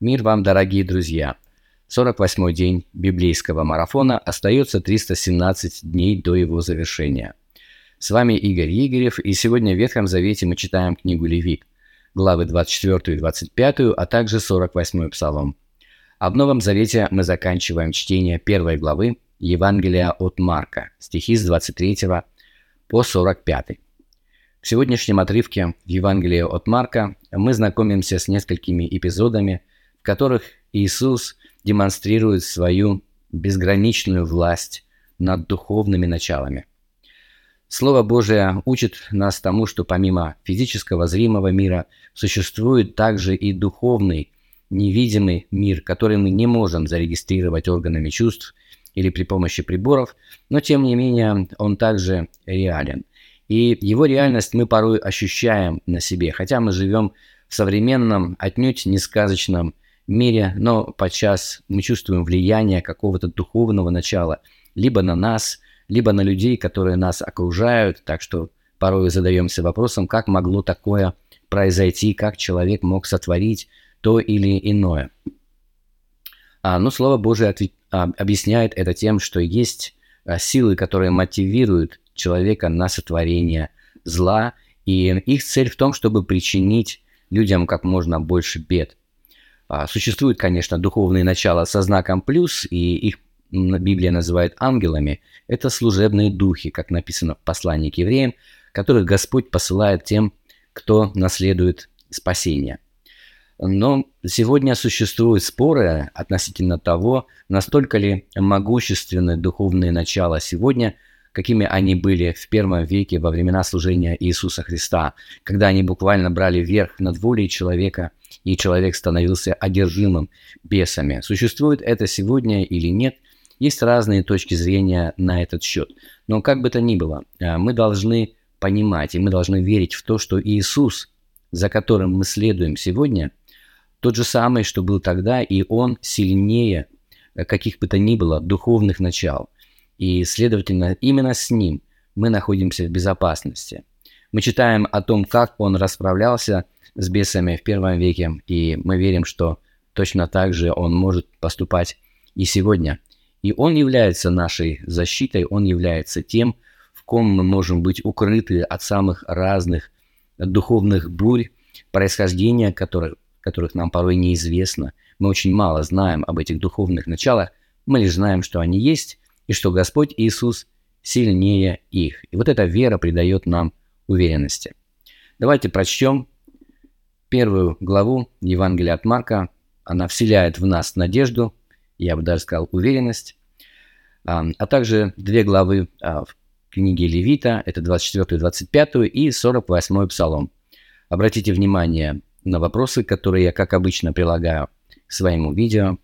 Мир вам, дорогие друзья! 48-й день библейского марафона остается 317 дней до его завершения. С вами Игорь Игорев, и сегодня в Ветхом Завете мы читаем книгу Левит, главы 24 и 25, а также 48 псалом. А в Новом Завете мы заканчиваем чтение первой главы Евангелия от Марка, стихи с 23 по 45. В сегодняшнем отрывке Евангелия от Марка мы знакомимся с несколькими эпизодами, в которых Иисус демонстрирует свою безграничную власть над духовными началами. Слово Божие учит нас тому, что помимо физического зримого мира существует также и духовный, невидимый мир, который мы не можем зарегистрировать органами чувств или при помощи приборов, но тем не менее он также реален. И его реальность мы порой ощущаем на себе, хотя мы живем в современном, отнюдь не сказочном мире, но подчас мы чувствуем влияние какого-то духовного начала либо на нас, либо на людей, которые нас окружают, так что порой задаемся вопросом, как могло такое произойти, как человек мог сотворить то или иное. А, ну, Слово Божие ответ, а, объясняет это тем, что есть а, силы, которые мотивируют человека на сотворение зла, и их цель в том, чтобы причинить людям как можно больше бед. А, существуют, конечно, духовные начала со знаком плюс, и их Библия называет ангелами. Это служебные духи, как написано в послании к евреям, которых Господь посылает тем, кто наследует спасение. Но сегодня существуют споры относительно того, настолько ли могущественны духовные начала сегодня – какими они были в первом веке во времена служения Иисуса Христа, когда они буквально брали верх над волей человека, и человек становился одержимым бесами. Существует это сегодня или нет, есть разные точки зрения на этот счет. Но как бы то ни было, а, мы должны понимать и мы должны верить в то, что Иисус, за которым мы следуем сегодня, тот же самый, что был тогда, и Он сильнее каких бы то ни было духовных начал – и, следовательно, именно с ним мы находимся в безопасности. Мы читаем о том, как он расправлялся с бесами в первом веке, и мы верим, что точно так же он может поступать и сегодня. И он является нашей защитой, он является тем, в ком мы можем быть укрыты от самых разных духовных бурь, происхождения которых, которых нам порой неизвестно. Мы очень мало знаем об этих духовных началах, мы лишь знаем, что они есть, и что Господь Иисус сильнее их. И вот эта вера придает нам уверенности. Давайте прочтем первую главу Евангелия от Марка. Она вселяет в нас надежду, я бы даже сказал уверенность, а, а также две главы а, в книге Левита, это 24, 25 и 48 псалом. Обратите внимание на вопросы, которые я, как обычно, прилагаю к своему видео.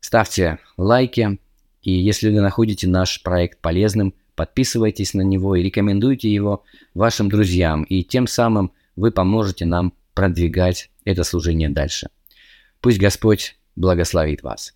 Ставьте лайки, и если вы находите наш проект полезным, подписывайтесь на него и рекомендуйте его вашим друзьям, и тем самым вы поможете нам продвигать это служение дальше. Пусть Господь благословит вас.